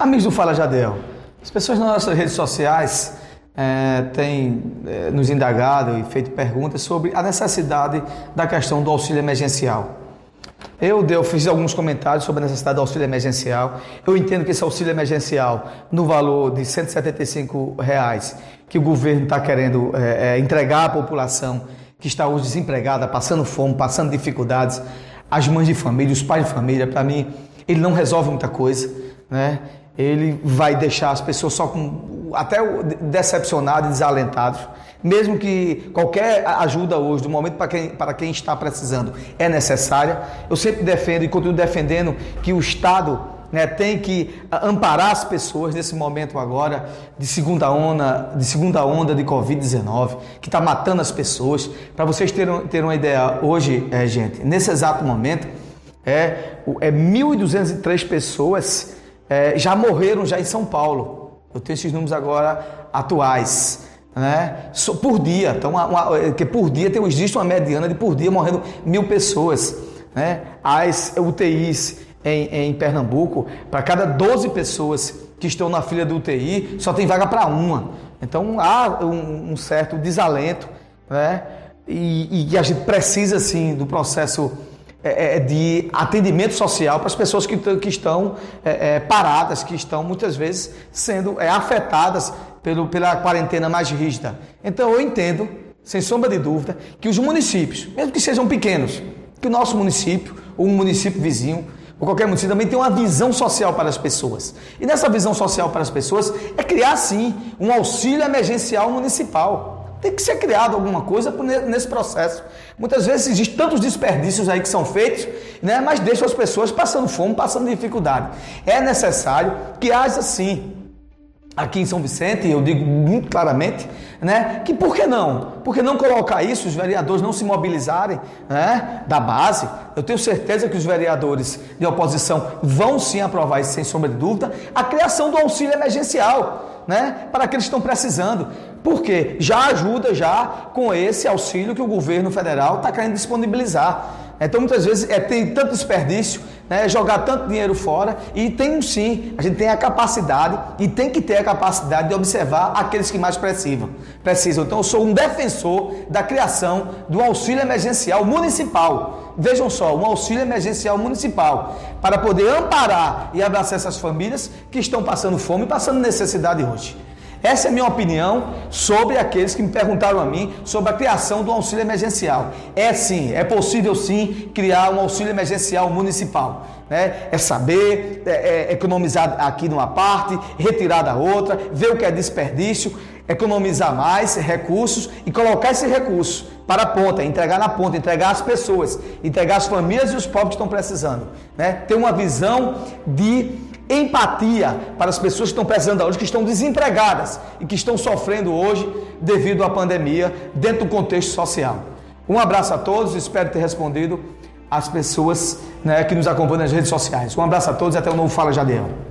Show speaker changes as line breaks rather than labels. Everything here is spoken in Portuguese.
Amigos do Fala Jadel, as pessoas nas nossas redes sociais é, têm é, nos indagado e feito perguntas sobre a necessidade da questão do auxílio emergencial. Eu, eu fiz alguns comentários sobre a necessidade do auxílio emergencial. Eu entendo que esse auxílio emergencial, no valor de 175 reais, que o governo está querendo é, entregar à população que está hoje desempregada, passando fome, passando dificuldades, as mães de família, os pais de família, para mim, ele não resolve muita coisa, né? Ele vai deixar as pessoas só com até decepcionados e desalentados. Mesmo que qualquer ajuda hoje, do momento para quem, para quem está precisando, é necessária. Eu sempre defendo e continuo defendendo que o Estado né, tem que amparar as pessoas nesse momento agora de segunda onda, de segunda onda de Covid-19, que está matando as pessoas. Para vocês terem, terem uma ideia, hoje, é, gente, nesse exato momento, é, é 1.203 pessoas é, já morreram já em São Paulo. Eu tenho esses números agora atuais. Né? Por dia, então, uma, uma, que por dia tem, existe uma mediana de por dia morrendo mil pessoas. Né? As UTIs em, em Pernambuco, para cada 12 pessoas que estão na fila do UTI, só tem vaga para uma. Então há um, um certo desalento, né? E, e, a gente precisa sim do processo é, é, de atendimento social para as pessoas que, que estão é, é, paradas, que estão muitas vezes sendo é, afetadas pelo, pela quarentena mais rígida. Então eu entendo, sem sombra de dúvida, que os municípios, mesmo que sejam pequenos, que o nosso município ou um município vizinho ou qualquer município também tem uma visão social para as pessoas. E nessa visão social para as pessoas é criar sim um auxílio emergencial municipal. Tem que ser criado alguma coisa nesse processo. Muitas vezes existem tantos desperdícios aí que são feitos, né, mas deixam as pessoas passando fome, passando dificuldade. É necessário que haja sim aqui em São Vicente, eu digo muito claramente, né, que por que não? Por que não colocar isso, os vereadores não se mobilizarem né, da base? Eu tenho certeza que os vereadores de oposição vão sim aprovar sem sombra de dúvida, a criação do auxílio emergencial, né, para aqueles que estão precisando. Porque já ajuda já com esse auxílio que o governo federal está querendo disponibilizar. Então, muitas vezes, é, tem tanto desperdício, né, jogar tanto dinheiro fora, e tem sim, a gente tem a capacidade e tem que ter a capacidade de observar aqueles que mais precisam. precisam. Então, eu sou um defensor da criação do auxílio emergencial municipal. Vejam só, um auxílio emergencial municipal, para poder amparar e abraçar essas famílias que estão passando fome e passando necessidade hoje. Essa é a minha opinião sobre aqueles que me perguntaram a mim sobre a criação do auxílio emergencial. É sim, é possível sim criar um auxílio emergencial municipal. Né? É saber é, é economizar aqui numa parte, retirar da outra, ver o que é desperdício, economizar mais recursos e colocar esse recurso para a ponta, entregar na ponta, entregar às pessoas, entregar às famílias e os pobres que estão precisando. Né? Ter uma visão de empatia para as pessoas que estão precisando hoje, que estão desempregadas e que estão sofrendo hoje devido à pandemia dentro do contexto social. Um abraço a todos, espero ter respondido às pessoas né, que nos acompanham nas redes sociais. Um abraço a todos e até o novo Fala Jadiel.